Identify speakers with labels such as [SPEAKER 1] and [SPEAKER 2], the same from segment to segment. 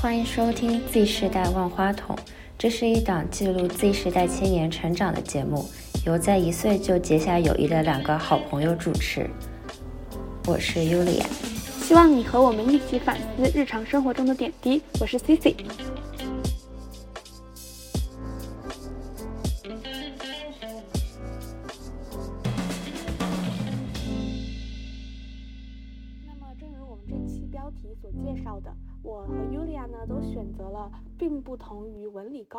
[SPEAKER 1] 欢迎收听 Z 世代万花筒，这是一档记录 Z 世代青年成长的节目，由在一岁就结下友谊的两个好朋友主持。我是 Yulia，
[SPEAKER 2] 希望你和我们一起反思日常生活中的点滴。我是 Cici。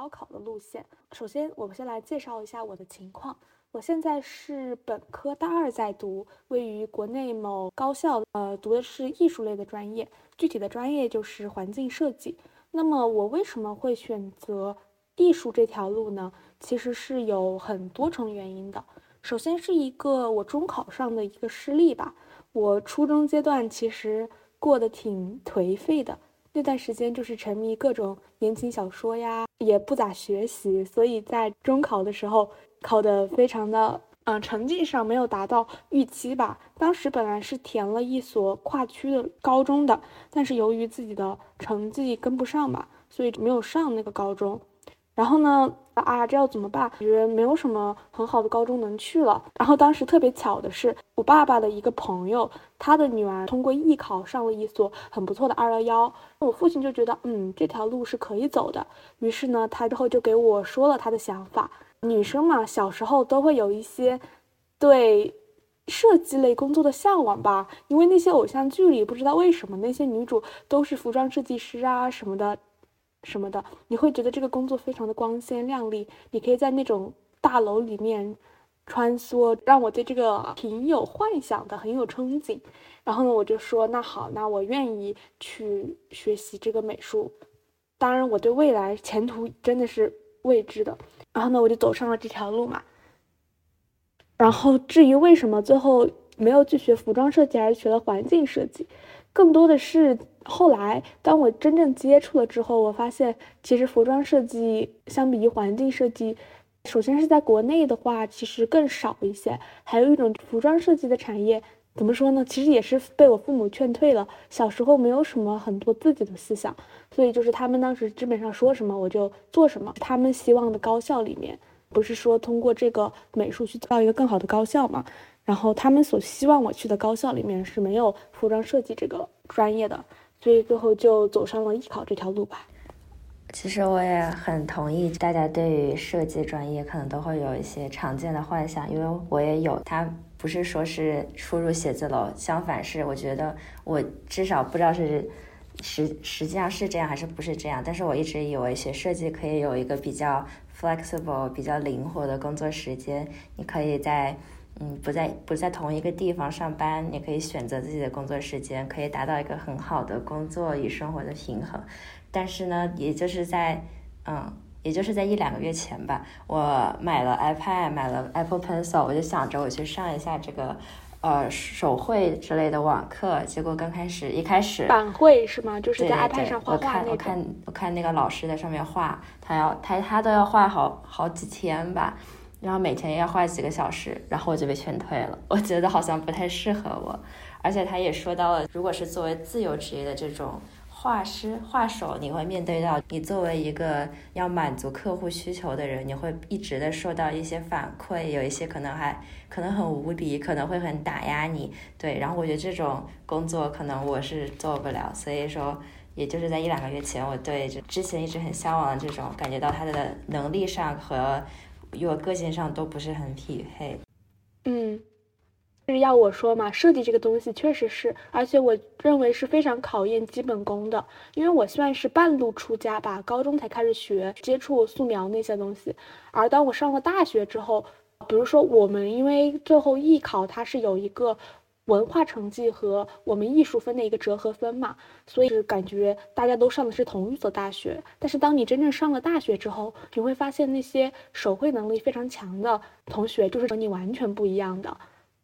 [SPEAKER 2] 高考的路线。首先，我们先来介绍一下我的情况。我现在是本科大二在读，位于国内某高校，呃，读的是艺术类的专业，具体的专业就是环境设计。那么我为什么会选择艺术这条路呢？其实是有很多重原因的。首先是一个我中考上的一个失利吧。我初中阶段其实过得挺颓废的。那段时间就是沉迷各种言情小说呀，也不咋学习，所以在中考的时候考的非常的，嗯，成绩上没有达到预期吧。当时本来是填了一所跨区的高中的，但是由于自己的成绩跟不上吧，所以没有上那个高中。然后呢？啊，这要怎么办？感觉没有什么很好的高中能去了。然后当时特别巧的是，我爸爸的一个朋友，他的女儿通过艺考上了一所很不错的二幺幺。我父亲就觉得，嗯，这条路是可以走的。于是呢，他之后就给我说了他的想法。女生嘛，小时候都会有一些对设计类工作的向往吧，因为那些偶像剧里不知道为什么那些女主都是服装设计师啊什么的。什么的，你会觉得这个工作非常的光鲜亮丽，你可以在那种大楼里面穿梭，让我对这个挺有幻想的，很有憧憬。然后呢，我就说那好，那我愿意去学习这个美术。当然，我对未来前途真的是未知的。然后呢，我就走上了这条路嘛。然后至于为什么最后没有去学服装设计，而学了环境设计，更多的是。后来，当我真正接触了之后，我发现其实服装设计相比于环境设计，首先是在国内的话，其实更少一些。还有一种服装设计的产业，怎么说呢？其实也是被我父母劝退了。小时候没有什么很多自己的思想，所以就是他们当时基本上说什么我就做什么。他们希望的高校里面，不是说通过这个美术去到一个更好的高校嘛？然后他们所希望我去的高校里面是没有服装设计这个专业的。所以最后就走上了艺考这条路吧。
[SPEAKER 1] 其实我也很同意，大家对于设计专业可能都会有一些常见的幻想，因为我也有。它不是说是出入写字楼，相反是我觉得我至少不知道是实实际上是这样还是不是这样。但是我一直以为学设计可以有一个比较 flexible、比较灵活的工作时间，你可以在。嗯，不在不在同一个地方上班，你可以选择自己的工作时间，可以达到一个很好的工作与生活的平衡。但是呢，也就是在嗯，也就是在一两个月前吧，我买了 iPad，买了 Apple Pencil，我就想着我去上一下这个呃手绘之类的网课。结果刚开始一开始
[SPEAKER 2] 板绘是吗？就是在 iPad 上画
[SPEAKER 1] 画我看我看我看那个老师在上面画，他要他他都要画好好几天吧。然后每天要画几个小时，然后我就被劝退了。我觉得好像不太适合我，而且他也说到了，如果是作为自由职业的这种画师、画手，你会面对到你作为一个要满足客户需求的人，你会一直的受到一些反馈，有一些可能还可能很无理，可能会很打压你。对，然后我觉得这种工作可能我是做不了，所以说，也就是在一两个月前，我对之前一直很向往的这种，感觉到他的能力上和。与我个性上都不是很匹配。
[SPEAKER 2] 嗯，就是要我说嘛，设计这个东西确实是，而且我认为是非常考验基本功的。因为我算是半路出家吧，高中才开始学接触素描那些东西，而当我上了大学之后，比如说我们因为最后艺考它是有一个。文化成绩和我们艺术分的一个折合分嘛，所以感觉大家都上的是同一所大学。但是当你真正上了大学之后，你会发现那些手绘能力非常强的同学就是和你完全不一样的。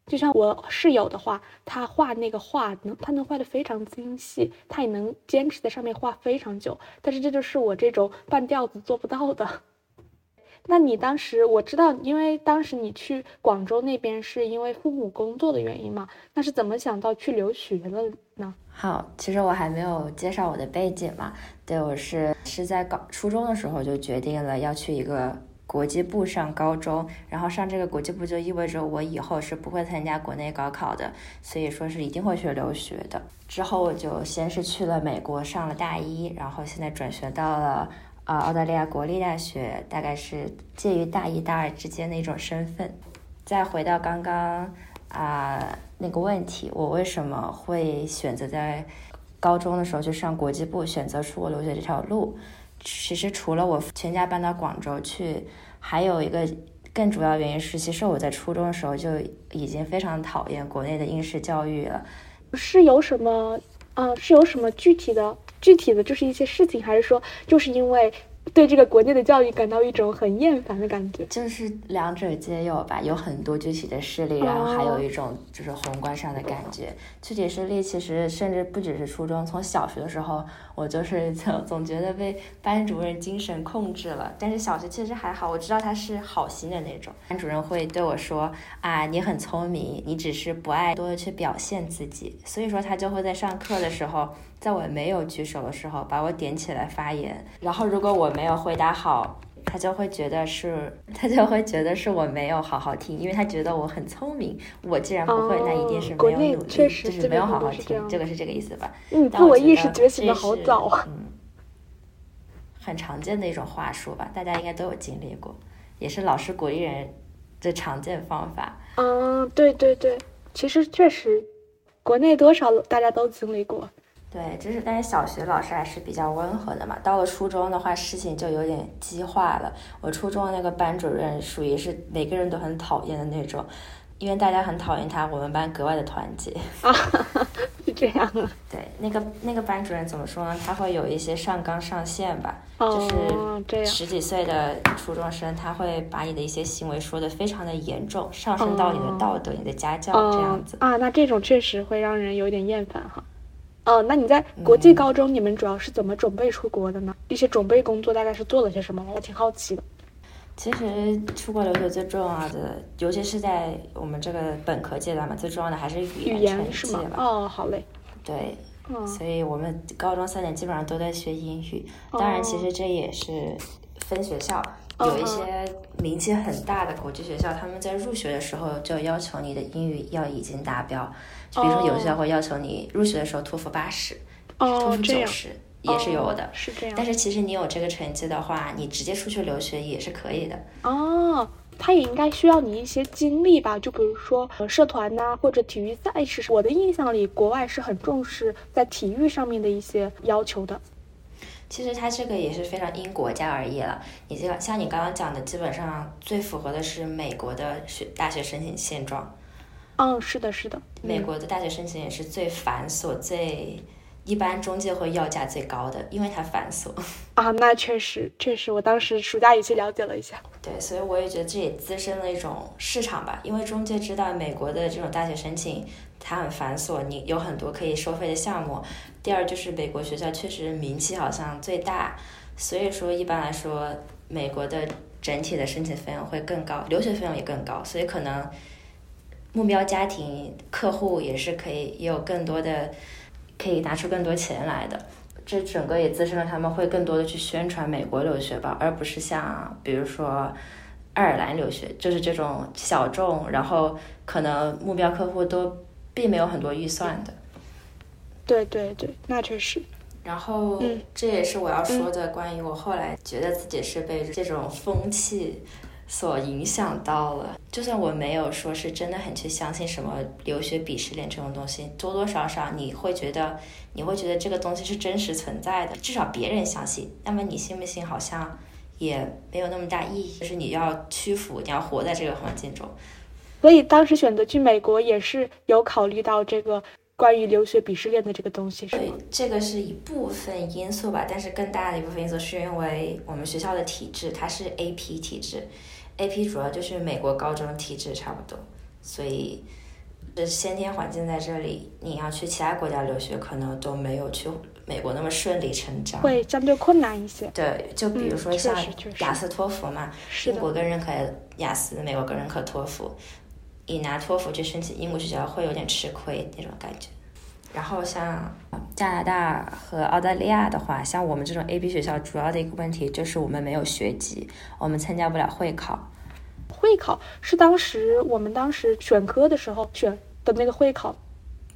[SPEAKER 2] 就像我室友的话，他画那个画能，他能画的非常精细，他也能坚持在上面画非常久。但是这就是我这种半吊子做不到的。那你当时我知道，因为当时你去广州那边是因为父母工作的原因嘛？那是怎么想到去留学了呢？
[SPEAKER 1] 好，其实我还没有介绍我的背景嘛。对我是是在高初中的时候就决定了要去一个国际部上高中，然后上这个国际部就意味着我以后是不会参加国内高考的，所以说是一定会去留学的。之后我就先是去了美国上了大一，然后现在转学到了。啊，澳大利亚国立大学大概是介于大一、大二之间的一种身份。再回到刚刚啊那个问题，我为什么会选择在高中的时候去上国际部，选择出国留学这条路？其实除了我全家搬到广州去，还有一个更主要原因是，其实我在初中的时候就已经非常讨厌国内的应试教育了。
[SPEAKER 2] 是有什么？嗯，是有什么具体的？具体的就是一些事情，还是说就是因为对这个国内的教育感到一种很厌烦的感觉？
[SPEAKER 1] 就是两者皆有吧，有很多具体的事例，然后还有一种就是宏观上的感觉。具体事例其实甚至不只是初中，从小学的时候，我就是总 总觉得被班主任精神控制了。但是小学其实还好，我知道他是好心的那种，班主任会对我说啊，你很聪明，你只是不爱多的去表现自己，所以说他就会在上课的时候。在我没有举手的时候，把我点起来发言，然后如果我没有回答好，他就会觉得是，他就会觉得是我没有好好听，因为他觉得我很聪明。我既然不会，那一定是没有努力，就是没有好好听。这个是这个意思吧？
[SPEAKER 2] 嗯，自我意识觉醒的好早啊。
[SPEAKER 1] 嗯，很常见的一种话术吧，大家应该都有经历过，也是老师鼓励人的常见方法。
[SPEAKER 2] 嗯，对对对，其实确实，国内多少大家都经历过。
[SPEAKER 1] 对，就是但是小学老师还是比较温和的嘛。到了初中的话，事情就有点激化了。我初中的那个班主任属于是每个人都很讨厌的那种，因为大家很讨厌他，我们班格外的团结。
[SPEAKER 2] 啊，是这样啊。
[SPEAKER 1] 对，那个那个班主任怎么说呢？他会有一些上纲上线吧，就是十几岁的初中生，他会把你的一些行为说的非常的严重，上升到你的道德、你的家教这样子。
[SPEAKER 2] 啊，那这种确实会让人有点厌烦哈。哦，那你在国际高中，你们主要是怎么准备出国的呢？一些准备工作大概是做了些什么？我挺好奇的。
[SPEAKER 1] 其实出国留学最重要的，尤其是在我们这个本科阶段嘛，最重要的还是语言成绩吧。
[SPEAKER 2] 哦，好嘞。
[SPEAKER 1] 对，所以我们高中三年基本上都在学英语。当然，其实这也是分学校，有一些名气很大的国际学校，他们在入学的时候就要求你的英语要已经达标。就比如说，有些学校会要求你入学的时候托福八十，托福九十也是有的。
[SPEAKER 2] 是这样。
[SPEAKER 1] 但是其实你有这个成绩的话，你直接出去留学也是可以的。
[SPEAKER 2] 哦，他也应该需要你一些经历吧？就比如说社团呐，或者体育赛事。我的印象里，国外是很重视在体育上面的一些要求的。
[SPEAKER 1] 其实它这个也是非常因国家而异了。你这个像你刚刚讲的，基本上最符合的是美国的学大学申请现状。
[SPEAKER 2] 嗯，是的，是的。
[SPEAKER 1] 美国的大学申请也是最繁琐、最一般中介会要价最高的，因为它繁琐。
[SPEAKER 2] 啊，那确实，确实，我当时暑假也去了解了一下。
[SPEAKER 1] 对，所以我也觉得这也滋生了一种市场吧，因为中介知道美国的这种大学申请它很繁琐，你有很多可以收费的项目。第二就是美国学校确实名气好像最大，所以说一般来说，美国的整体的申请费用会更高，留学费用也更高，所以可能。目标家庭客户也是可以，也有更多的可以拿出更多钱来的。这整个也滋生了他们会更多的去宣传美国留学吧，而不是像比如说爱尔兰留学，就是这种小众，然后可能目标客户都并没有很多预算的。
[SPEAKER 2] 对对对，那确实。
[SPEAKER 1] 然后这也是我要说的，关于我后来觉得自己是被这种风气。所影响到了，就算我没有说是真的很去相信什么留学鄙视链这种东西，多多少少你会觉得，你会觉得这个东西是真实存在的，至少别人相信。那么你信不信，好像也没有那么大意义。就是你要屈服，你要活在这个环境中。
[SPEAKER 2] 所以当时选择去美国，也是有考虑到这个关于留学鄙视链的这个东西，是
[SPEAKER 1] 对，这个是一部分因素吧，但是更大的一部分因素是因为我们学校的体制，它是 AP 体制。A P 主要就是美国高中体制差不多，所以这先天环境在这里，你要去其他国家留学可能都没有去美国那么顺理成章，
[SPEAKER 2] 会相对困难一些。
[SPEAKER 1] 对，就比如说像雅思、托福嘛，
[SPEAKER 2] 英
[SPEAKER 1] 国更认可雅思，美国更认可托福。你拿托福去申请英国学校会有点吃亏那种感觉。然后像加拿大和澳大利亚的话，像我们这种 A B 学校，主要的一个问题就是我们没有学籍，我们参加不了会考。
[SPEAKER 2] 会考是当时我们当时选科的时候选的那个会考。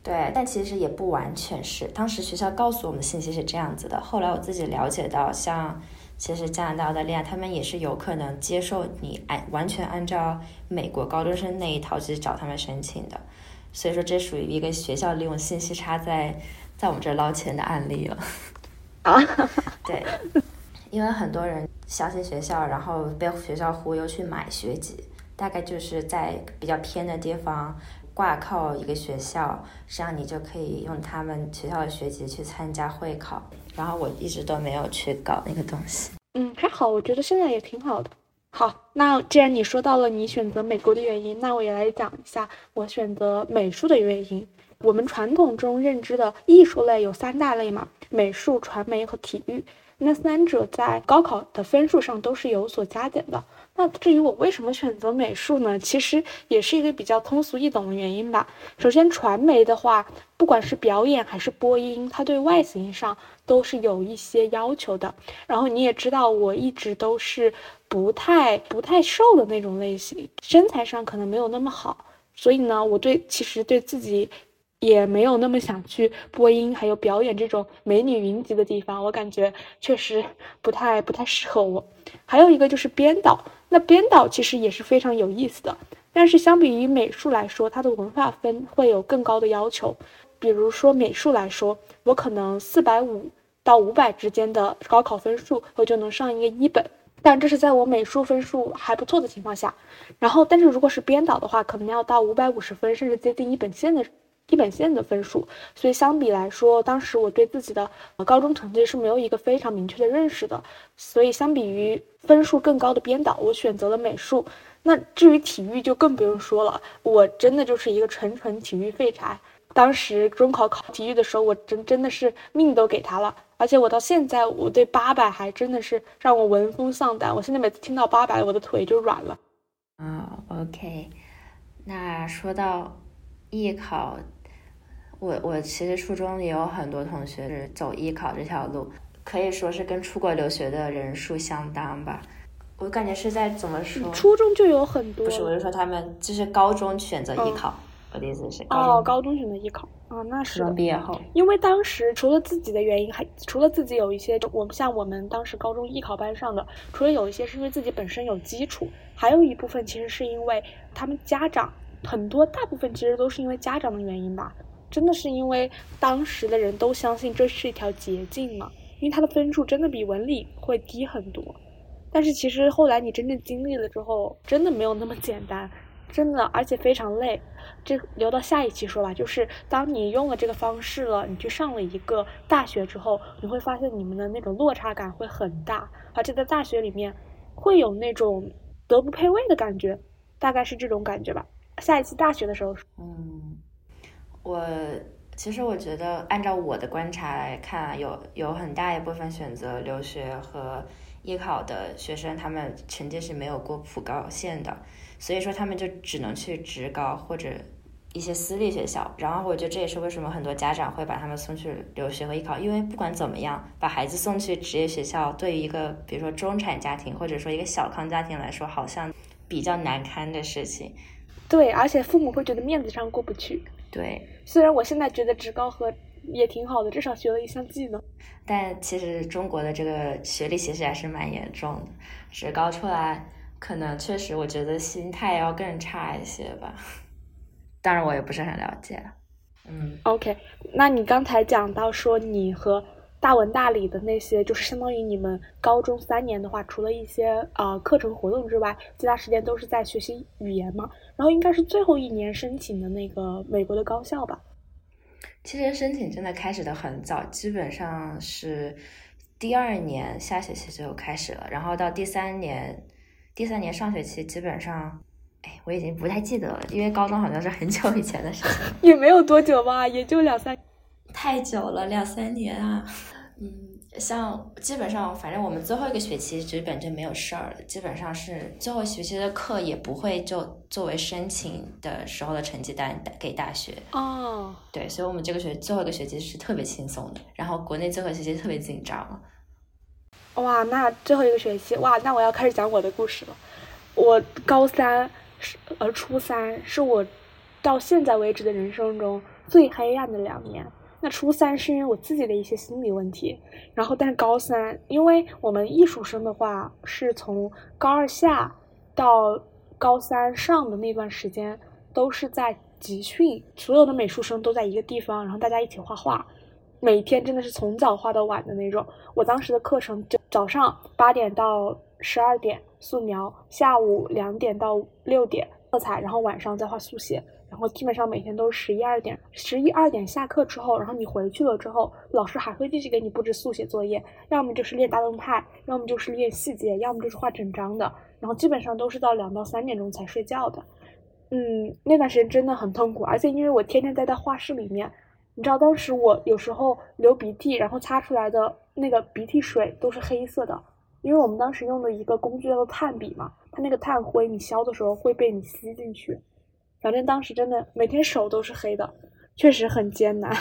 [SPEAKER 1] 对，但其实也不完全是。当时学校告诉我们的信息是这样子的，后来我自己了解到，像其实加拿大、澳大利亚他们也是有可能接受你按完全按照美国高中生那一套去找他们申请的。所以说，这属于一个学校利用信息差在在我们这捞钱的案例了。
[SPEAKER 2] 啊，
[SPEAKER 1] 对，因为很多人相信学校，然后被学校忽悠去买学籍，大概就是在比较偏的地方挂靠一个学校，这样你就可以用他们学校的学籍去参加会考。然后我一直都没有去搞那个东西。
[SPEAKER 2] 嗯，还好，我觉得现在也挺好的。好，那既然你说到了你选择美国的原因，那我也来讲一下我选择美术的原因。我们传统中认知的艺术类有三大类嘛，美术、传媒和体育。那三者在高考的分数上都是有所加减的。那至于我为什么选择美术呢？其实也是一个比较通俗易懂的原因吧。首先，传媒的话，不管是表演还是播音，它对外形上都是有一些要求的。然后你也知道，我一直都是不太不太瘦的那种类型，身材上可能没有那么好，所以呢，我对其实对自己。也没有那么想去播音，还有表演这种美女云集的地方，我感觉确实不太不太适合我。还有一个就是编导，那编导其实也是非常有意思的，但是相比于美术来说，它的文化分会有更高的要求。比如说美术来说，我可能四百五到五百之间的高考分数，我就能上一个一本，但这是在我美术分数还不错的情况下。然后，但是如果是编导的话，可能要到五百五十分，甚至接近一本线的。一本线的分数，所以相比来说，当时我对自己的高中成绩是没有一个非常明确的认识的。所以相比于分数更高的编导，我选择了美术。那至于体育就更不用说了，我真的就是一个纯纯体育废柴。当时中考考体育的时候，我真真的是命都给他了。而且我到现在，我对八百还真的是让我闻风丧胆。我现在每次听到八百，我的腿就软了。
[SPEAKER 1] 啊，OK，那说到艺考。我我其实初中也有很多同学是走艺考这条路，可以说是跟出国留学的人数相当吧。我感觉是在怎么说？
[SPEAKER 2] 初中就有很多。
[SPEAKER 1] 不是，我是说他们就是高中选择艺考。我的意思是
[SPEAKER 2] 哦，高中选择艺考啊，那是。
[SPEAKER 1] 毕业后。
[SPEAKER 2] 因为当时除了自己的原因，还除了自己有一些，我们像我们当时高中艺考班上的，除了有一些是因为自己本身有基础，还有一部分其实是因为他们家长很多，大部分其实都是因为家长的原因吧。真的是因为当时的人都相信这是一条捷径嘛？因为他的分数真的比文理会低很多。但是其实后来你真正经历了之后，真的没有那么简单，真的，而且非常累。这留到下一期说吧。就是当你用了这个方式了，你去上了一个大学之后，你会发现你们的那种落差感会很大，而且在大学里面会有那种德不配位的感觉，大概是这种感觉吧。下一期大学的时候，
[SPEAKER 1] 嗯。我其实我觉得，按照我的观察来看，有有很大一部分选择留学和艺考的学生，他们成绩是没有过普高线的，所以说他们就只能去职高或者一些私立学校。然后我觉得这也是为什么很多家长会把他们送去留学和艺考，因为不管怎么样，把孩子送去职业学校，对于一个比如说中产家庭或者说一个小康家庭来说，好像比较难堪的事情。
[SPEAKER 2] 对，而且父母会觉得面子上过不去。
[SPEAKER 1] 对，
[SPEAKER 2] 虽然我现在觉得职高和也挺好的，至少学了一项技能，
[SPEAKER 1] 但其实中国的这个学历其实还是蛮严重的。职高出来，可能确实我觉得心态要更差一些吧。当然我也不是很了解。嗯
[SPEAKER 2] ，OK，那你刚才讲到说你和。大文大理的那些，就是相当于你们高中三年的话，除了一些呃课程活动之外，其他时间都是在学习语言嘛。然后应该是最后一年申请的那个美国的高校吧。
[SPEAKER 1] 其实申请真的开始的很早，基本上是第二年下学期就开始了，然后到第三年，第三年上学期基本上，哎，我已经不太记得了，因为高中好像是很久以前的事情，
[SPEAKER 2] 也没有多久吧，也就两三。
[SPEAKER 1] 太久了，两三年啊。嗯。像基本上，反正我们最后一个学期基本就没有事儿了。基本上是最后学期的课也不会就作为申请的时候的成绩单给大学
[SPEAKER 2] 哦。
[SPEAKER 1] 对，所以我们这个学最后一个学期是特别轻松的。然后国内最后学期特别紧张。
[SPEAKER 2] 哇，那最后一个学期哇，那我要开始讲我的故事了。我高三是呃初三是我到现在为止的人生中最黑暗的两年。那初三是因为我自己的一些心理问题，然后但是高三，因为我们艺术生的话是从高二下到高三上的那段时间都是在集训，所有的美术生都在一个地方，然后大家一起画画，每天真的是从早画到晚的那种。我当时的课程就早上八点到十二点素描，下午两点到六点色彩，然后晚上再画速写。然后基本上每天都是十一二点，十一二点下课之后，然后你回去了之后，老师还会继续给你布置速写作业，要么就是练大动态，要么就是练细节，要么就是画整张的。然后基本上都是到两到三点钟才睡觉的。嗯，那段时间真的很痛苦，而且因为我天天待在画室里面，你知道当时我有时候流鼻涕，然后擦出来的那个鼻涕水都是黑色的，因为我们当时用的一个工具叫做炭笔嘛，它那个炭灰你削的时候会被你吸进去。反正当时真的每天手都是黑的，确实很艰难，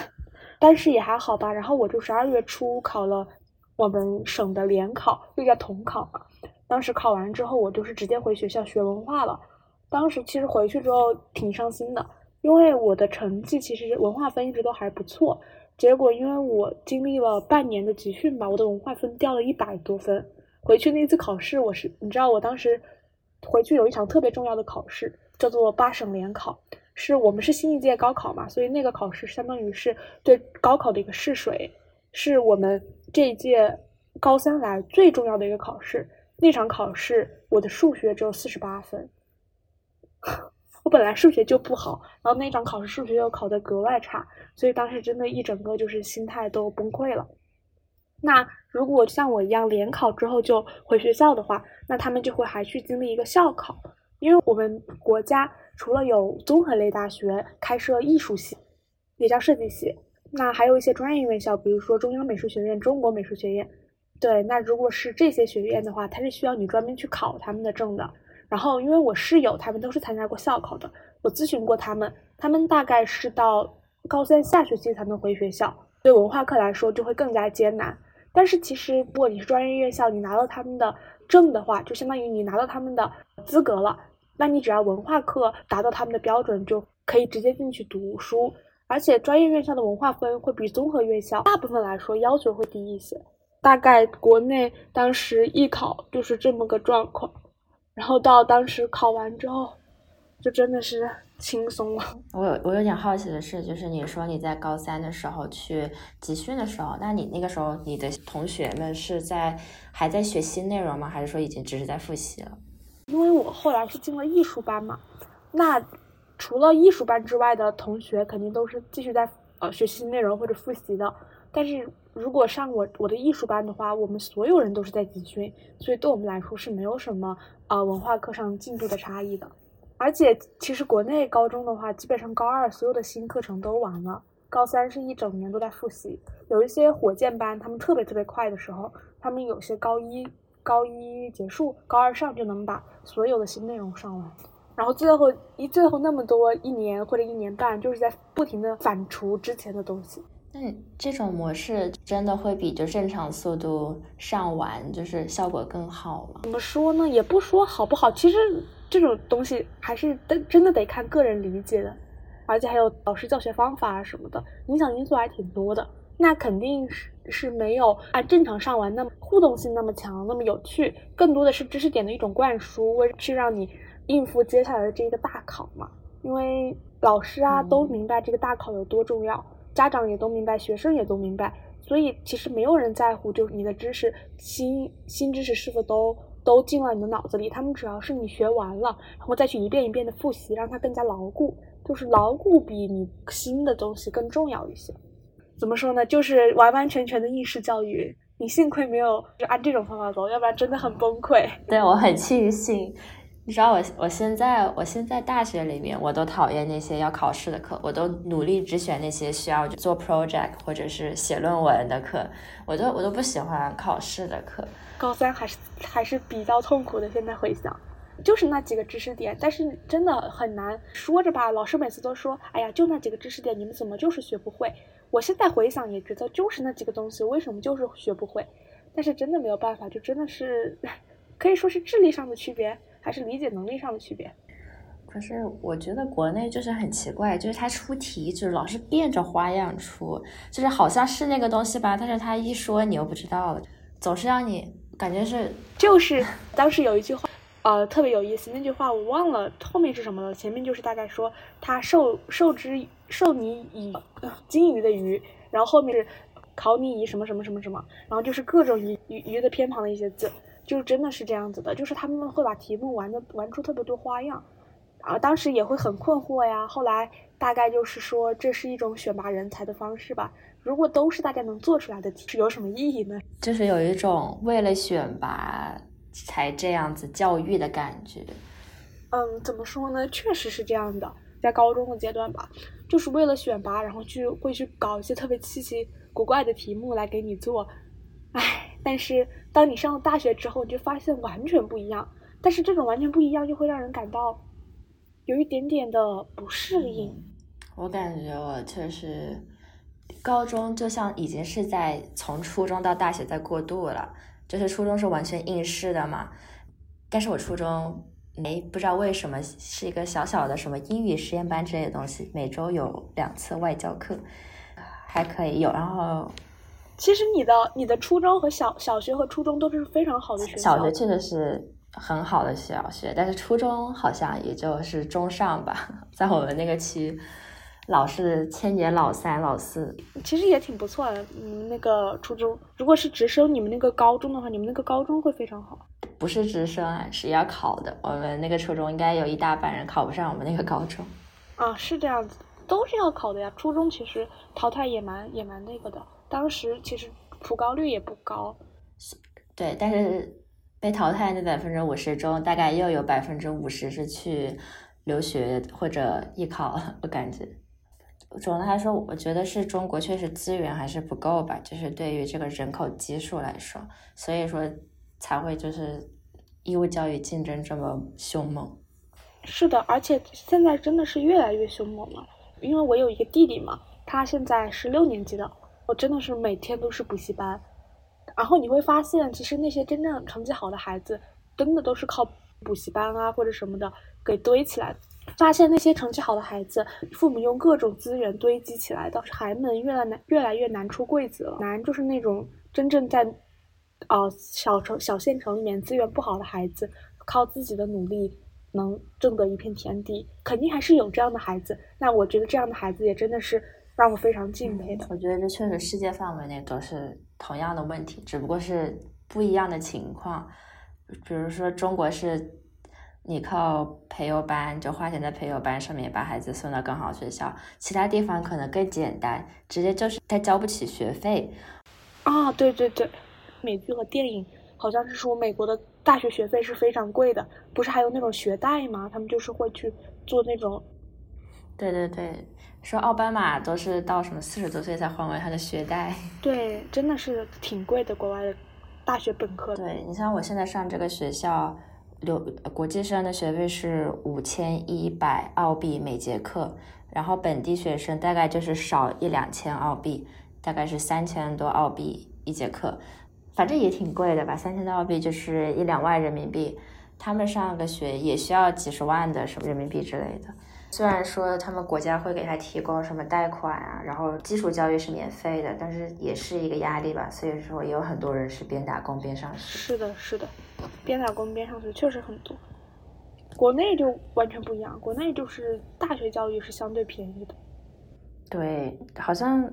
[SPEAKER 2] 但是也还好吧。然后我就十二月初考了我们省的联考，又叫统考嘛。当时考完之后，我就是直接回学校学文化了。当时其实回去之后挺伤心的，因为我的成绩其实文化分一直都还不错。结果因为我经历了半年的集训吧，我的文化分掉了一百多分。回去那次考试，我是你知道，我当时回去有一场特别重要的考试。叫做八省联考，是我们是新一届高考嘛，所以那个考试相当于是对高考的一个试水，是我们这一届高三来最重要的一个考试。那场考试，我的数学只有四十八分，我本来数学就不好，然后那场考试数学又考得格外差，所以当时真的一整个就是心态都崩溃了。那如果像我一样联考之后就回学校的话，那他们就会还去经历一个校考。因为我们国家除了有综合类大学开设艺术系，也叫设计系，那还有一些专业院校，比如说中央美术学院、中国美术学院。对，那如果是这些学院的话，它是需要你专门去考他们的证的。然后，因为我室友他们都是参加过校考的，我咨询过他们，他们大概是到高三下学期才能回学校，对文化课来说就会更加艰难。但是其实，如果你是专业院校，你拿到他们的证的话，就相当于你拿到他们的资格了。那你只要文化课达到他们的标准，就可以直接进去读书。而且专业院校的文化分会比综合院校大部分来说要求会低一些。大概国内当时艺考就是这么个状况，然后到当时考完之后，就真的是轻松了。
[SPEAKER 1] 我有我有点好奇的是，就是你说你在高三的时候去集训的时候，那你那个时候你的同学们是在还在学新内容吗？还是说已经只是在复习了？
[SPEAKER 2] 因为我后来是进了艺术班嘛，那除了艺术班之外的同学肯定都是继续在呃学习内容或者复习的。但是如果上我我的艺术班的话，我们所有人都是在集训，所以对我们来说是没有什么啊文化课上进度的差异的。而且其实国内高中的话，基本上高二所有的新课程都完了，高三是一整年都在复习。有一些火箭班，他们特别特别快的时候，他们有些高一。高一结束，高二上就能把所有的新内容上完，然后最后一最后那么多一年或者一年半，就是在不停的反刍之前的东西。
[SPEAKER 1] 那这种模式真的会比就正常速度上完就是效果更好吗？
[SPEAKER 2] 怎么说呢？也不说好不好，其实这种东西还是真真的得看个人理解的，而且还有老师教学方法啊什么的，影响因素还挺多的。那肯定是。是没有按正常上完那么互动性那么强，那么有趣，更多的是知识点的一种灌输，为去让你应付接下来的这一个大考嘛。因为老师啊都明白这个大考有多重要，家长也都明白，学生也都明白，所以其实没有人在乎，就是你的知识新新知识是否都都进了你的脑子里，他们主要是你学完了，然后再去一遍一遍的复习，让它更加牢固，就是牢固比你新的东西更重要一些。怎么说呢？就是完完全全的应试教育。你幸亏没有就按这种方法走，要不然真的很崩溃。
[SPEAKER 1] 对我很庆幸，你知道我我现在我现在大学里面，我都讨厌那些要考试的课，我都努力只选那些需要做 project 或者是写论文的课，我都我都不喜欢考试的课。
[SPEAKER 2] 高三还是还是比较痛苦的，现在回想，就是那几个知识点，但是真的很难说着吧。老师每次都说，哎呀，就那几个知识点，你们怎么就是学不会？我现在回想也觉得就是那几个东西，为什么就是学不会？但是真的没有办法，就真的是 可以说是智力上的区别。还是理解能力上的区别。
[SPEAKER 1] 可是我觉得国内就是很奇怪，就是他出题就是老是变着花样出，就是好像是那个东西吧，但是他一说你又不知道了，总是让你感觉是
[SPEAKER 2] 就是当时有一句话，呃，特别有意思，那句话我忘了后面是什么了，前面就是大概说他受受之受你以金鱼的鱼，然后后面是考你以什么什么什么什么，然后就是各种鱼鱼鱼的偏旁的一些字。就真的是这样子的，就是他们会把题目玩的玩出特别多花样，啊，当时也会很困惑呀。后来大概就是说，这是一种选拔人才的方式吧。如果都是大家能做出来的题，是有什么意义呢？
[SPEAKER 1] 就是有一种为了选拔才这样子教育的感觉。
[SPEAKER 2] 嗯，怎么说呢？确实是这样的，在高中的阶段吧，就是为了选拔，然后去会去搞一些特别稀奇古怪的题目来给你做，唉。但是当你上了大学之后，你就发现完全不一样。但是这种完全不一样，就会让人感到有一点点的不适应。
[SPEAKER 1] 我感觉我确实，高中就像已经是在从初中到大学在过渡了。就是初中是完全应试的嘛，但是我初中没不知道为什么是一个小小的什么英语实验班之类的东西，每周有两次外教课，还可以有，然后。
[SPEAKER 2] 其实你的你的初中和小小学和初中都是非常好的学
[SPEAKER 1] 校。小学确实是很好的小学，但是初中好像也就是中上吧。在我们那个区，老是千年老三老四，
[SPEAKER 2] 其实也挺不错的。你们那个初中，如果是直升你们那个高中的话，你们那个高中会非常好。
[SPEAKER 1] 不是直升啊，是要考的。我们那个初中应该有一大半人考不上我们那个高中。
[SPEAKER 2] 啊，是这样子，都是要考的呀。初中其实淘汰也蛮也蛮那个的。当时其实普高率也不高，
[SPEAKER 1] 对，但是被淘汰那百分之五十中，大概又有百分之五十是去留学或者艺考。我感觉，总的来说，我觉得是中国确实资源还是不够吧，就是对于这个人口基数来说，所以说才会就是义务教育竞争这么凶猛。
[SPEAKER 2] 是的，而且现在真的是越来越凶猛了。因为我有一个弟弟嘛，他现在是六年级的。我真的是每天都是补习班，然后你会发现，其实那些真正成绩好的孩子，真的都是靠补习班啊或者什么的给堆起来。发现那些成绩好的孩子，父母用各种资源堆积起来的，孩子们越来难越来越难出贵子了。难就是那种真正在，呃小城小县城里面资源不好的孩子，靠自己的努力能挣得一片天地，肯定还是有这样的孩子。那我觉得这样的孩子也真的是。让我非常敬佩的，
[SPEAKER 1] 我觉得这确实世界范围内都是同样的问题，只不过是不一样的情况。比如说中国是，你靠培优班，就花钱在培优班上面把孩子送到更好学校，其他地方可能更简单，直接就是他交不起学费。
[SPEAKER 2] 啊，对对对，美剧和电影好像是说美国的大学学费是非常贵的，不是还有那种学贷吗？他们就是会去做那种。
[SPEAKER 1] 对对对。说奥巴马都是到什么四十多岁才还完他的学贷？
[SPEAKER 2] 对，真的是挺贵的，国外的大学本科。
[SPEAKER 1] 对你像我现在上这个学校，留国际生的学费是五千一百澳币每节课，然后本地学生大概就是少一两千澳币，大概是三千多澳币一节课，反正也挺贵的吧？三千多澳币就是一两万人民币，他们上个学也需要几十万的什么人民币之类的。虽然说他们国家会给他提供什么贷款啊，然后基础教育是免费的，但是也是一个压力吧。所以说也有很多人是边打工边上学。
[SPEAKER 2] 是的，是的，边打工边上学确实很多。国内就完全不一样，国内就是大学教育是相对便宜的。
[SPEAKER 1] 对，好像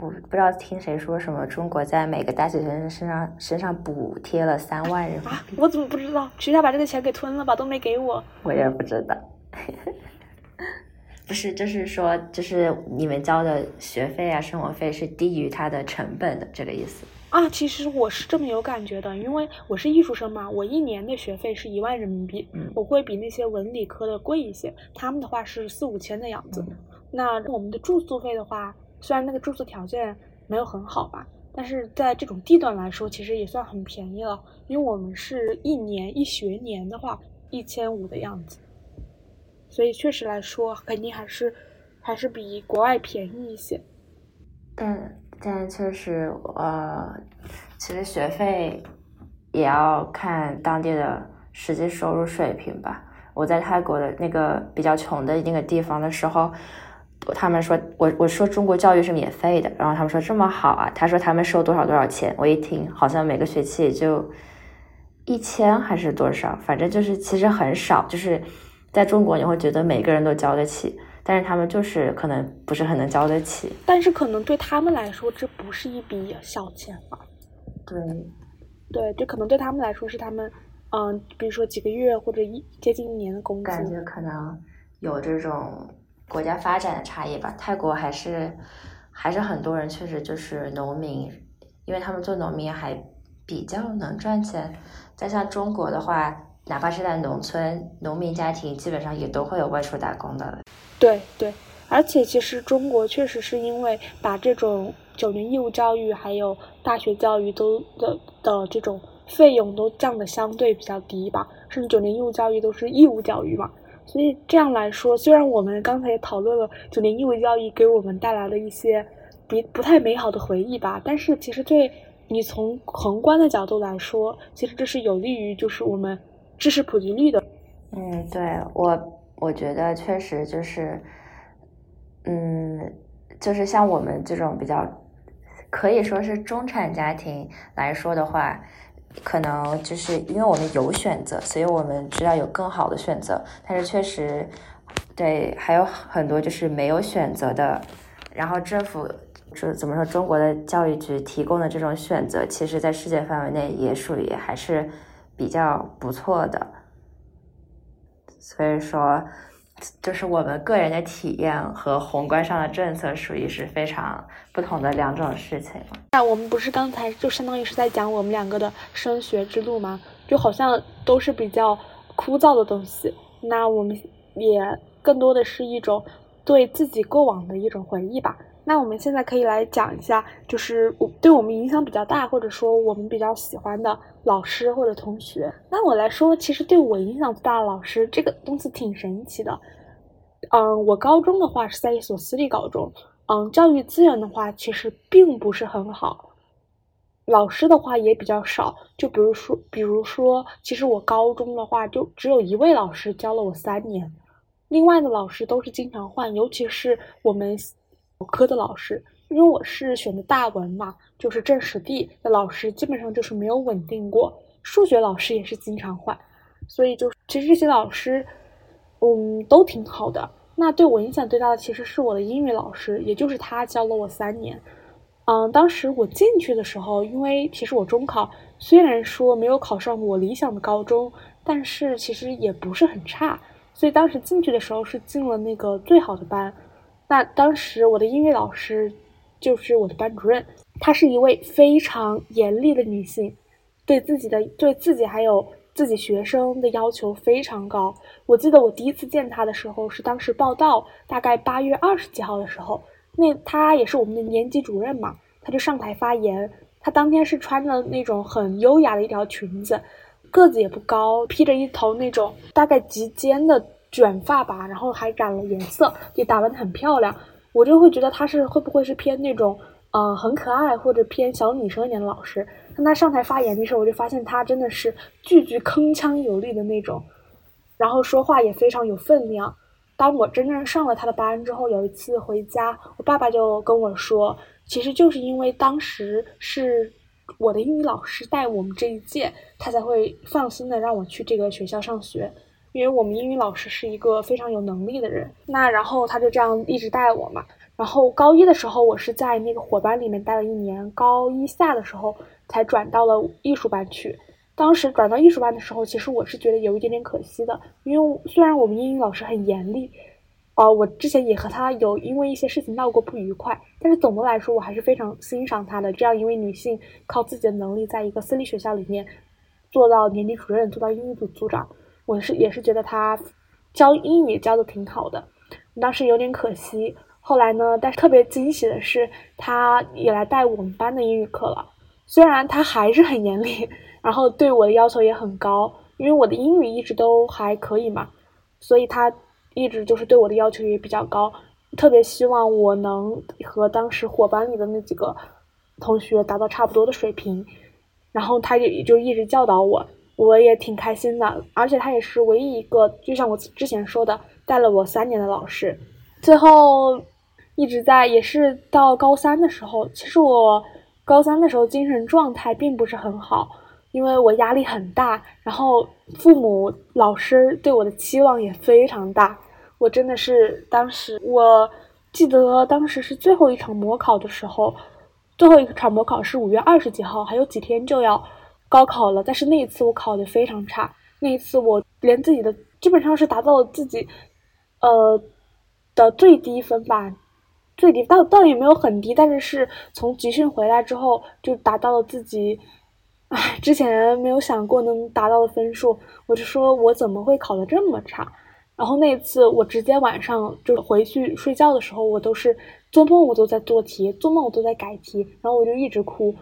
[SPEAKER 1] 我不知道听谁说什么，中国在每个大学生身上身上补贴了三万人啊。
[SPEAKER 2] 我怎么不知道？学校把这个钱给吞了吧？都没给我。
[SPEAKER 1] 我也不知道。不是，就是说，就是你们交的学费啊、生活费是低于它的成本的，这个意思。
[SPEAKER 2] 啊，其实我是这么有感觉的，因为我是艺术生嘛，我一年的学费是一万人民币，我会比那些文理科的贵一些，他们的话是四五千的样子。那我们的住宿费的话，虽然那个住宿条件没有很好吧，但是在这种地段来说，其实也算很便宜了，因为我们是一年一学年的话，一千五的样子，所以确实来说，肯定还是还是比国外便宜一些。
[SPEAKER 1] 但但确实，呃，其实学费也要看当地的实际收入水平吧。我在泰国的那个比较穷的那个地方的时候，他们说我我说中国教育是免费的，然后他们说这么好啊。他说他们收多少多少钱，我一听好像每个学期也就一千还是多少，反正就是其实很少。就是在中国你会觉得每个人都交得起。但是他们就是可能不是很能交得起，
[SPEAKER 2] 但是可能对他们来说这不是一笔小钱吧？
[SPEAKER 1] 对，
[SPEAKER 2] 对，就可能对他们来说是他们，嗯，比如说几个月或者一接近一年的工资。
[SPEAKER 1] 感觉可能有这种国家发展的差异吧。泰国还是还是很多人确实就是农民，因为他们做农民还比较能赚钱。再像中国的话，哪怕是在农村，农民家庭基本上也都会有外出打工的。
[SPEAKER 2] 对对，而且其实中国确实是因为把这种九年义务教育还有大学教育都的的这种费用都降的相对比较低吧，甚至九年义务教育都是义务教育嘛，所以这样来说，虽然我们刚才也讨论了九年义务教育给我们带来了一些不不太美好的回忆吧，但是其实对你从宏观的角度来说，其实这是有利于就是我们知识普及率的。
[SPEAKER 1] 嗯，对我。我觉得确实就是，嗯，就是像我们这种比较可以说是中产家庭来说的话，可能就是因为我们有选择，所以我们知道有更好的选择。但是确实，对，还有很多就是没有选择的。然后政府就怎么说，中国的教育局提供的这种选择，其实在世界范围内也属于还是比较不错的。所以说，就是我们个人的体验和宏观上的政策属于是非常不同的两种事情。
[SPEAKER 2] 那我们不是刚才就相当于是在讲我们两个的升学之路吗？就好像都是比较枯燥的东西。那我们也更多的是一种对自己过往的一种回忆吧。那我们现在可以来讲一下，就是我对我们影响比较大，或者说我们比较喜欢的老师或者同学。那我来说，其实对我影响最大的老师，这个东西挺神奇的。嗯，我高中的话是在一所私立高中，嗯，教育资源的话其实并不是很好，老师的话也比较少。就比如说，比如说，其实我高中的话就只有一位老师教了我三年，另外的老师都是经常换，尤其是我们。科的老师，因为我是选的大文嘛，就是政史地的老师，基本上就是没有稳定过。数学老师也是经常换，所以就其实这些老师，嗯，都挺好的。那对我影响最大的其实是我的英语老师，也就是他教了我三年。嗯，当时我进去的时候，因为其实我中考虽然说没有考上我理想的高中，但是其实也不是很差，所以当时进去的时候是进了那个最好的班。那当时我的英语老师就是我的班主任，她是一位非常严厉的女性，对自己的对自己还有自己学生的要求非常高。我记得我第一次见她的时候是当时报道，大概八月二十几号的时候，那她也是我们的年级主任嘛，她就上台发言。她当天是穿的那种很优雅的一条裙子，个子也不高，披着一头那种大概及肩的。卷发吧，然后还染了颜色，也打扮的很漂亮。我就会觉得她是会不会是偏那种，呃，很可爱或者偏小女生一点的老师。当她上台发言的时候，我就发现她真的是句句铿锵有力的那种，然后说话也非常有分量。当我真正上了她的班之后，有一次回家，我爸爸就跟我说，其实就是因为当时是我的英语老师带我们这一届，他才会放心的让我去这个学校上学。因为我们英语老师是一个非常有能力的人，那然后他就这样一直带我嘛。然后高一的时候，我是在那个伙班里面待了一年，高一下的时候才转到了艺术班去。当时转到艺术班的时候，其实我是觉得有一点点可惜的，因为虽然我们英语老师很严厉，啊，我之前也和她有因为一些事情闹过不愉快，但是总的来说，我还是非常欣赏她的。这样一位女性靠自己的能力，在一个私立学校里面做到年级主任，做到英语组组长，我是也是觉得他教英语教的挺好的。当时有点可惜，后来呢，但是特别惊喜的是，他也来带我们班的英语课了。虽然他还是很严厉，然后对我的要求也很高，因为我的英语一直都还可以嘛，所以他一直就是对我的要求也比较高，特别希望我能和当时伙班里的那几个同学达到差不多的水平。然后他就就一直教导我，我也挺开心的。而且他也是唯一一个，就像我之前说的。带了我三年的老师，最后一直在，也是到高三的时候。其实我高三的时候精神状态并不是很好，因为我压力很大，然后父母、老师对我的期望也非常大。我真的是当时，我记得当时是最后一场模考的时候，最后一场模考是五月二十几号，还有几天就要高考了。但是那一次我考的非常差，那一次我连自己的基本上是达到了自己。呃的最低分吧，最低倒倒也没有很低，但是是从集训回来之后就达到了自己，唉，之前没有想过能达到的分数。我就说我怎么会考得这么差？然后那一次我直接晚上就回去睡觉的时候，我都是做梦我都在做题，做梦我都在改题，然后我就一直哭，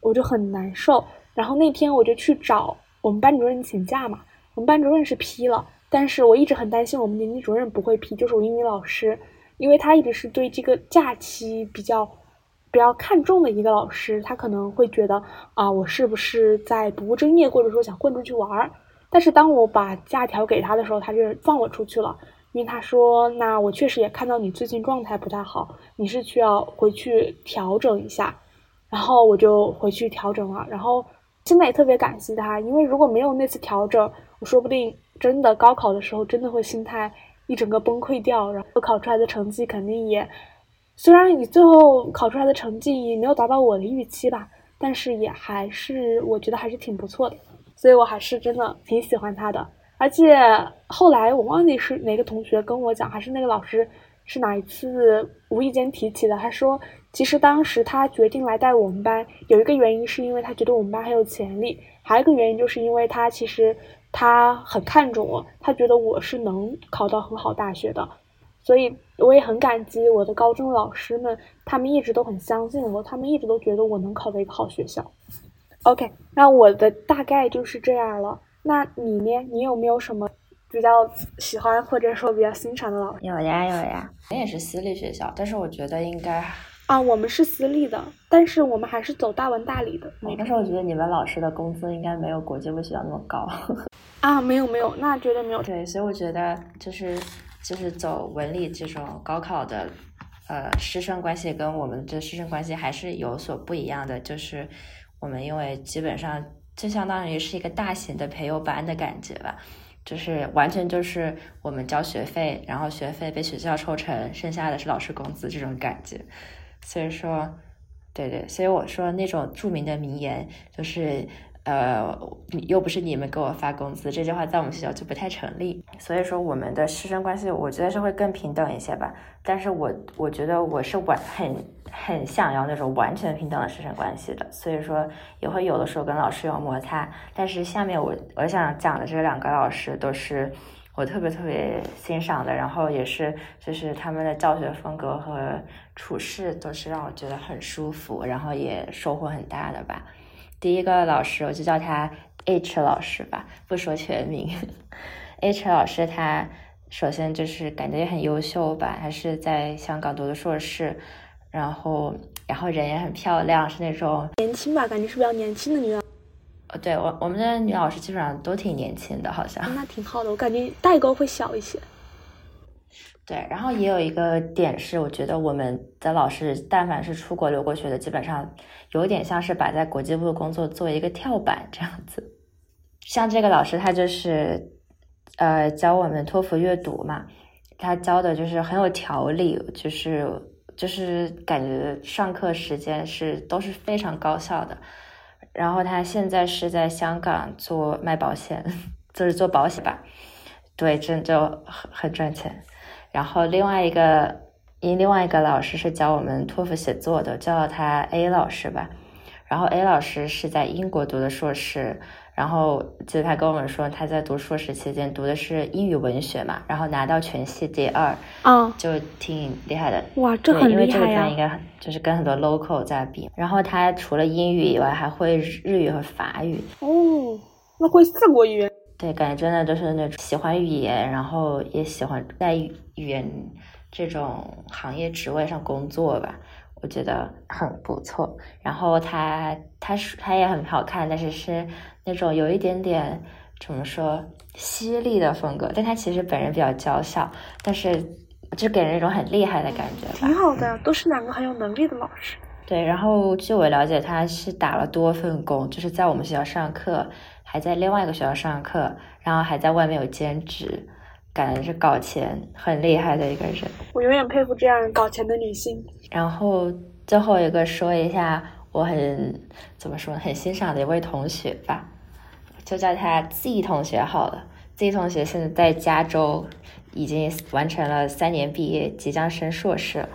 [SPEAKER 2] 我就很难受。然后那天我就去找我们班主任请假嘛，我们班主任是批了。但是我一直很担心我们年级主任不会批，就是我英语老师，因为他一直是对这个假期比较比较看重的一个老师，他可能会觉得啊，我是不是在不务正业，或者说想混出去玩儿？但是当我把假条给他的时候，他就放我出去了，因为他说，那我确实也看到你最近状态不太好，你是需要回去调整一下，然后我就回去调整了，然后现在也特别感谢他，因为如果没有那次调整，我说不定。真的高考的时候，真的会心态一整个崩溃掉，然后考出来的成绩肯定也，虽然你最后考出来的成绩没有达到我的预期吧，但是也还是我觉得还是挺不错的，所以我还是真的挺喜欢他的。而且后来我忘记是哪个同学跟我讲，还是那个老师是哪一次无意间提起的，他说其实当时他决定来带我们班，有一个原因是因为他觉得我们班很有潜力，还有一个原因就是因为他其实。他很看重我，他觉得我是能考到很好大学的，所以我也很感激我的高中老师们，他们一直都很相信我，他们一直都觉得我能考到一个好学校。OK，那我的大概就是这样了。那你呢？你有没有什么比较喜欢或者说比较欣赏的老师？
[SPEAKER 1] 有呀有呀，我也是私立学校，但是我觉得应该。
[SPEAKER 2] 啊，我们是私立的，但是我们还是走大文大理的。
[SPEAKER 1] 但是我觉得你们老师的工资应该没有国际部学校那么高。
[SPEAKER 2] 啊，没有没有，那绝对没有。
[SPEAKER 1] 对，所以我觉得就是就是走文理这种高考的，呃，师生关系跟我们这师生关系还是有所不一样的。就是我们因为基本上就相当于是一个大型的培优班的感觉吧，就是完全就是我们交学费，然后学费被学校抽成，剩下的是老师工资这种感觉。所以说，对对，所以我说那种著名的名言就是，呃，又不是你们给我发工资，这句话在我们学校就不太成立。所以说，我们的师生关系，我觉得是会更平等一些吧。但是我我觉得我是完很很想要那种完全平等的师生关系的。所以说，也会有的时候跟老师有摩擦。但是下面我我想讲的这两个老师都是。我特别特别欣赏的，然后也是就是他们的教学风格和处事都是让我觉得很舒服，然后也收获很大的吧。第一个老师我就叫他 H 老师吧，不说全名。H 老师他首先就是感觉也很优秀吧，还是在香港读的硕士，然后然后人也很漂亮，是那种
[SPEAKER 2] 年轻吧，感觉是比较年轻的女。
[SPEAKER 1] 对我，我们的女老师基本上都挺年轻的，好像。
[SPEAKER 2] 那挺好的，我感觉代沟会小一些。
[SPEAKER 1] 对，然后也有一个点是，我觉得我们的老师，但凡是出国留过学的，基本上有点像是把在国际部的工作做一个跳板这样子。像这个老师，他就是呃教我们托福阅读嘛，他教的就是很有条理，就是就是感觉上课时间是都是非常高效的。然后他现在是在香港做卖保险，就是做保险吧，对，真就很很赚钱。然后另外一个，因另外一个老师是教我们托福写作的，叫他 A 老师吧。然后 A 老师是在英国读的硕士。然后记得他跟我们说，他在读硕士期间读的是英语文学嘛，然后拿到全系第二，
[SPEAKER 2] 啊，
[SPEAKER 1] 就挺厉害的。
[SPEAKER 2] 哇，这很厉害呀！
[SPEAKER 1] 因为这个专业应该很就是跟很多 local 在比。然后他除了英语以外，还会日语和法语。
[SPEAKER 2] 哦，那会四国语言？
[SPEAKER 1] 对，感觉真的就是那种喜欢语言，然后也喜欢在语言这种行业职位上工作吧。我觉得很不错。然后他他是他也很好看，但是是。那种有一点点怎么说犀利的风格，但他其实本人比较娇小，但是就给人一种很厉害的感觉。
[SPEAKER 2] 挺好的，都是两个很有能力的老师。
[SPEAKER 1] 对，然后据我了解，他是打了多份工，就是在我们学校上课，还在另外一个学校上课，然后还在外面有兼职，感觉是搞钱很厉害的一个人。
[SPEAKER 2] 我永远佩服这样搞钱的女性。
[SPEAKER 1] 然后最后一个说一下，我很怎么说很欣赏的一位同学吧。就叫他 Z 同学好了。Z 同学现在在加州，已经完成了三年毕业，即将升硕士了。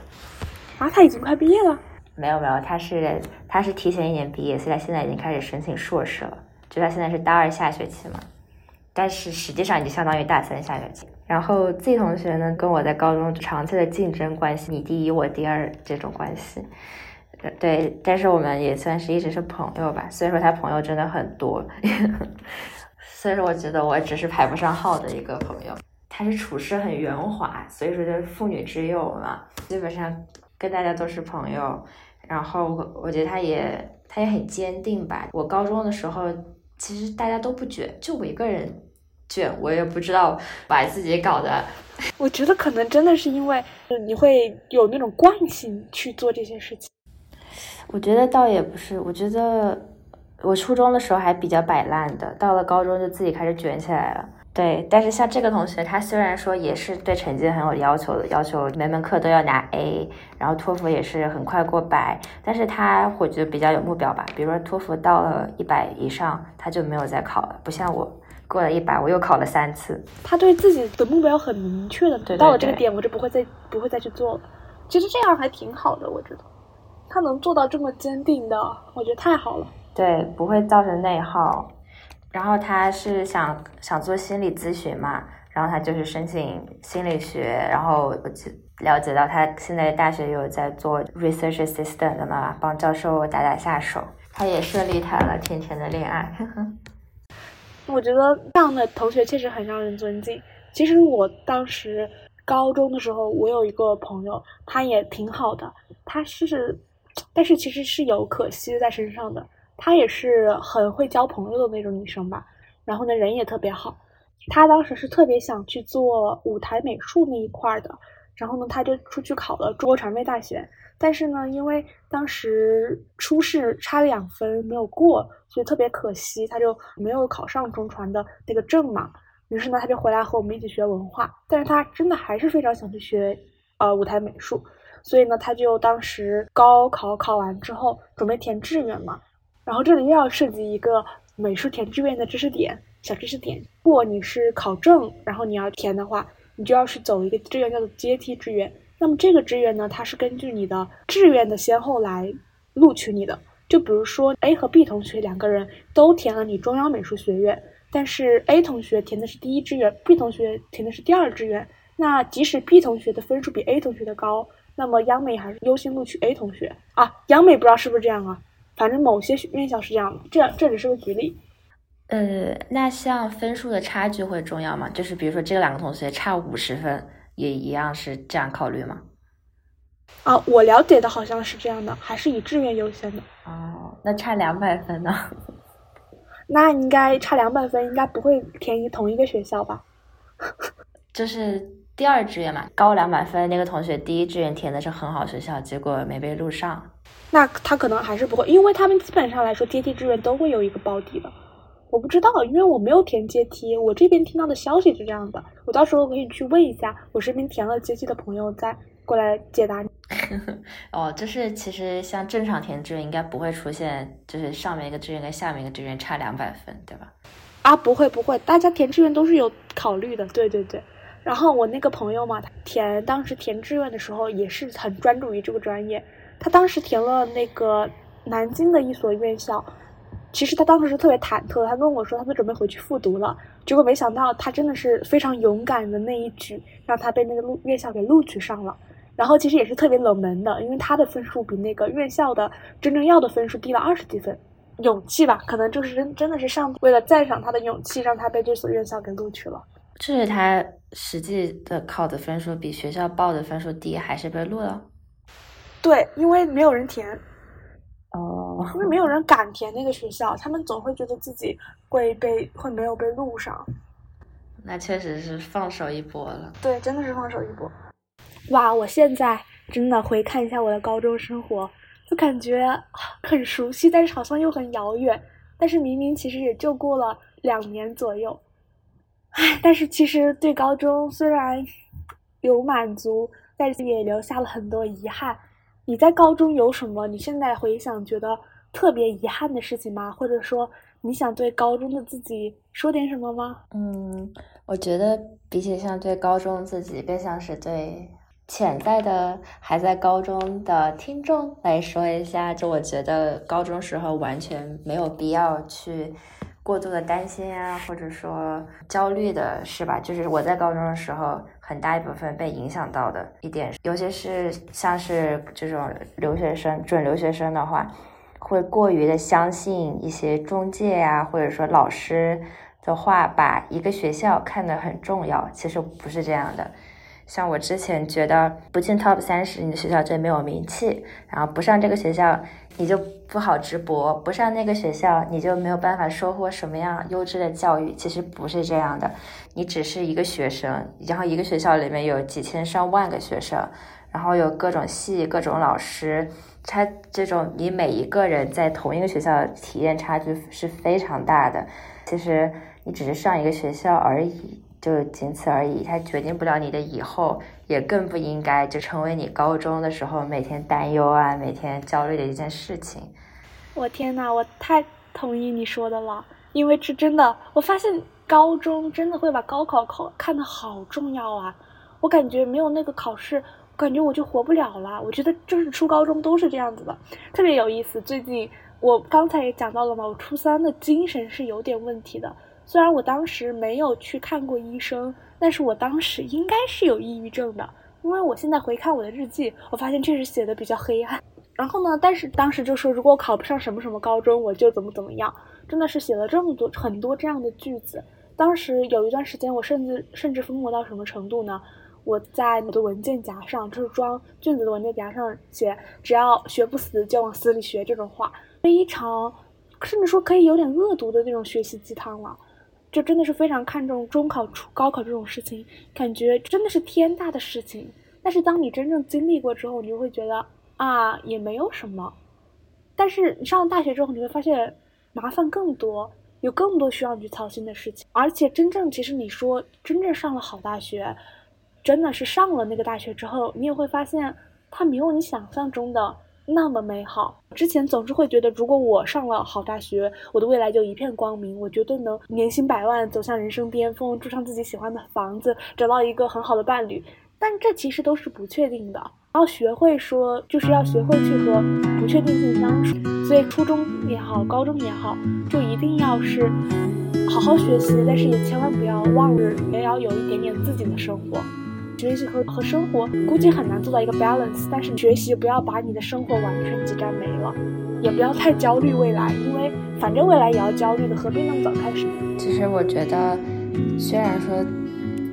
[SPEAKER 2] 啊，他已经快毕业了？
[SPEAKER 1] 没有没有，他是他是提前一年毕业，所以他现在已经开始申请硕士了。就他现在是大二下学期嘛，但是实际上已经相当于大三下学期。然后 Z 同学呢，跟我在高中长期的竞争关系，你第一我第二这种关系。对，但是我们也算是一直是朋友吧。所以说他朋友真的很多，所以说我觉得我只是排不上号的一个朋友。他是处事很圆滑，所以说就是妇女之友嘛，基本上跟大家都是朋友。然后我觉得他也他也很坚定吧。我高中的时候其实大家都不卷，就我一个人卷，我也不知道把自己搞的。
[SPEAKER 2] 我觉得可能真的是因为你会有那种惯性去做这些事情。
[SPEAKER 1] 我觉得倒也不是，我觉得我初中的时候还比较摆烂的，到了高中就自己开始卷起来了。对，但是像这个同学，他虽然说也是对成绩很有要求的，要求每门课都要拿 A，然后托福也是很快过百，但是他我觉得比较有目标吧。比如说托福到了一百以上，他就没有再考了，不像我过了一百，我又考了三次。
[SPEAKER 2] 他对自己的目标很明确的，到了这个点我就不会再不会再去做了。其实这样还挺好的，我觉得。他能做到这么坚定的，我觉得太好了。
[SPEAKER 1] 对，不会造成内耗。然后他是想想做心理咨询嘛，然后他就是申请心理学，然后我就了解到他现在大学有在做 research assistant 的嘛，帮教授打打下手。他也顺利谈了甜甜的恋爱。
[SPEAKER 2] 我觉得这样的同学确实很让人尊敬。其实我当时高中的时候，我有一个朋友，他也挺好的，他是。但是其实是有可惜在身上的，她也是很会交朋友的那种女生吧，然后呢人也特别好，她当时是特别想去做舞台美术那一块的，然后呢她就出去考了中国传媒大学，但是呢因为当时初试差两分没有过，所以特别可惜，她就没有考上中传的那个证嘛，于是呢她就回来和我们一起学文化，但是她真的还是非常想去学呃舞台美术。所以呢，他就当时高考考完之后，准备填志愿嘛。然后这里又要涉及一个美术填志愿的知识点，小知识点。如果你是考证，然后你要填的话，你就要是走一个志愿叫做阶梯志愿。那么这个志愿呢，它是根据你的志愿的先后来录取你的。就比如说 A 和 B 同学两个人都填了你中央美术学院，但是 A 同学填的是第一志愿，B 同学填的是第二志愿。那即使 B 同学的分数比 A 同学的高，那么央美还是优先录取 A 同学啊？央美不知道是不是这样啊？反正某些院校是这样的，这这只是个举例。
[SPEAKER 1] 呃，那像分数的差距会重要吗？就是比如说这两个同学差五十分，也一样是这样考虑吗？
[SPEAKER 2] 啊，我了解的好像是这样的，还是以志愿优先的。
[SPEAKER 1] 哦，那差两百分呢？
[SPEAKER 2] 那应该差两百分，应该不会填一同一个学校吧？
[SPEAKER 1] 就是。第二志愿嘛，高两百分那个同学，第一志愿填的是很好学校，结果没被录上。
[SPEAKER 2] 那他可能还是不会，因为他们基本上来说阶梯志愿都会有一个保底的。我不知道，因为我没有填阶梯，我这边听到的消息是这样的。我到时候可以去问一下我身边填了阶梯的朋友，再过来解答你。
[SPEAKER 1] 哦，就是其实像正常填志愿应该不会出现，就是上面一个志愿跟下面一个志愿差两百分，对吧？
[SPEAKER 2] 啊，不会不会，大家填志愿都是有考虑的。对对对。然后我那个朋友嘛，他填当时填志愿的时候也是很专注于这个专业。他当时填了那个南京的一所院校，其实他当时是特别忐忑，他跟我说他都准备回去复读了。结果没想到他真的是非常勇敢的那一举，让他被那个录院校给录取上了。然后其实也是特别冷门的，因为他的分数比那个院校的真正要的分数低了二十几分。勇气吧，可能就是真真的是上为了赞赏他的勇气，让他被这所院校给录取了。
[SPEAKER 1] 这是他实际的考的分数比学校报的分数低，还是被录了？
[SPEAKER 2] 对，因为没有人填。
[SPEAKER 1] 哦。
[SPEAKER 2] 因为没有人敢填那个学校，他们总会觉得自己会被会没有被录上。
[SPEAKER 1] 那确实是放手一搏了。
[SPEAKER 2] 对，真的是放手一搏。哇，我现在真的回看一下我的高中生活，就感觉很熟悉，但是好像又很遥远。但是明明其实也就过了两年左右，唉，但是其实对高中虽然有满足，但是也留下了很多遗憾。你在高中有什么你现在回想觉得特别遗憾的事情吗？或者说你想对高中的自己说点什么吗？
[SPEAKER 1] 嗯，我觉得比起像对高中自己，更像是对。潜在的还在高中的听众来说一下，就我觉得高中时候完全没有必要去过度的担心啊，或者说焦虑的是吧？就是我在高中的时候，很大一部分被影响到的一点，尤其是像是这种留学生、准留学生的话，会过于的相信一些中介呀，或者说老师的话，把一个学校看得很重要，其实不是这样的。像我之前觉得不进 top 三十，你的学校就没有名气；然后不上这个学校，你就不好直博；不上那个学校，你就没有办法收获什么样优质的教育。其实不是这样的，你只是一个学生，然后一个学校里面有几千上万个学生，然后有各种系、各种老师，他这种你每一个人在同一个学校体验差距是非常大的。其实你只是上一个学校而已。就仅此而已，它决定不了你的以后，也更不应该就成为你高中的时候每天担忧啊、每天焦虑的一件事情。
[SPEAKER 2] 我天呐，我太同意你说的了，因为这真的，我发现高中真的会把高考考看得好重要啊！我感觉没有那个考试，感觉我就活不了了。我觉得就是初高中都是这样子的，特别有意思。最近我刚才也讲到了嘛，我初三的精神是有点问题的。虽然我当时没有去看过医生，但是我当时应该是有抑郁症的，因为我现在回看我的日记，我发现确实写的比较黑暗。然后呢，但是当时就说如果我考不上什么什么高中，我就怎么怎么样，真的是写了这么多很多这样的句子。当时有一段时间，我甚至甚至疯魔到什么程度呢？我在我的文件夹上，就是装卷子的文件夹上写“只要学不死，就往死里学”这种话，非常甚至说可以有点恶毒的那种学习鸡汤了。就真的是非常看重中考、初高考这种事情，感觉真的是天大的事情。但是当你真正经历过之后，你就会觉得啊，也没有什么。但是你上了大学之后，你会发现麻烦更多，有更多需要你去操心的事情。而且真正其实你说真正上了好大学，真的是上了那个大学之后，你也会发现它没有你想象中的。那么美好，之前总是会觉得，如果我上了好大学，我的未来就一片光明，我绝对能年薪百万，走向人生巅峰，住上自己喜欢的房子，找到一个很好的伴侣。但这其实都是不确定的，要学会说，就是要学会去和不确定性相处。所以初中也好，高中也好，就一定要是好好学习，但是也千万不要忘了，也要有一点点自己的生活。学习和和生活估计很难做到一个 balance，但是学习不要把你的生活完全挤占没了，也不要太焦虑未来，因为反正未来也要焦虑的，何必那么早开始？
[SPEAKER 1] 其实我觉得，虽然说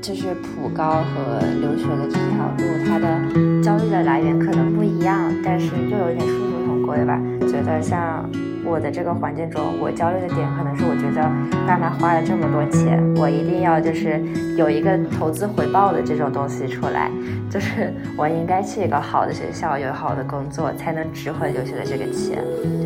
[SPEAKER 1] 就是普高和留学的这条路，它的焦虑的来源可能不一样，但是又有一点殊途同归吧。觉得像。我的这个环境中，我焦虑的点可能是我觉得爸妈花了这么多钱，我一定要就是有一个投资回报的这种东西出来，就是我应该去一个好的学校，有好的工作，才能值回留学的这个钱。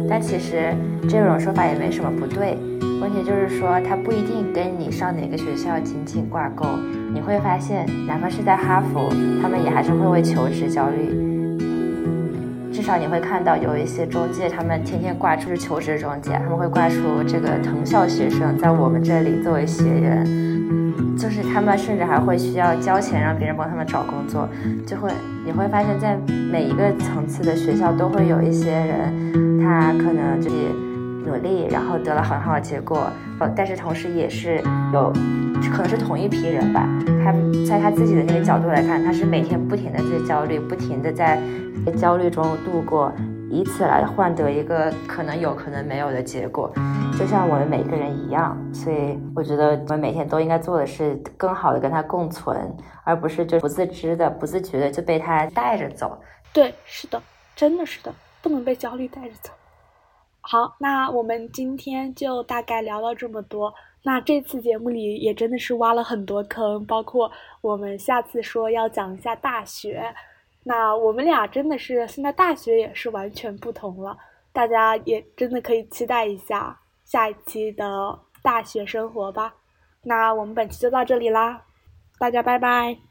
[SPEAKER 1] 但其实这种说法也没什么不对，问题就是说它不一定跟你上哪个学校紧紧挂钩。你会发现，哪怕是在哈佛，他们也还是会为求职焦虑。至少你会看到有一些中介，他们天天挂出是求职中介，他们会挂出这个藤校学生在我们这里作为学员。就是他们甚至还会需要交钱让别人帮他们找工作，就会你会发现在每一个层次的学校都会有一些人，他可能自己努力，然后得了很好的结果，但是同时也是有可能是同一批人吧，他在他自己的那个角度来看，他是每天不停的在焦虑，不停的在焦虑中度过。以此来换得一个可能有可能没有的结果，就像我们每个人一样。所以我觉得我们每天都应该做的是更好的跟他共存，而不是就不自知的、不自觉的就被他带着走。
[SPEAKER 2] 对，是的，真的是的，不能被焦虑带着走。好，那我们今天就大概聊到这么多。那这次节目里也真的是挖了很多坑，包括我们下次说要讲一下大学。那我们俩真的是现在大学也是完全不同了，大家也真的可以期待一下下一期的大学生活吧。那我们本期就到这里啦，大家拜拜。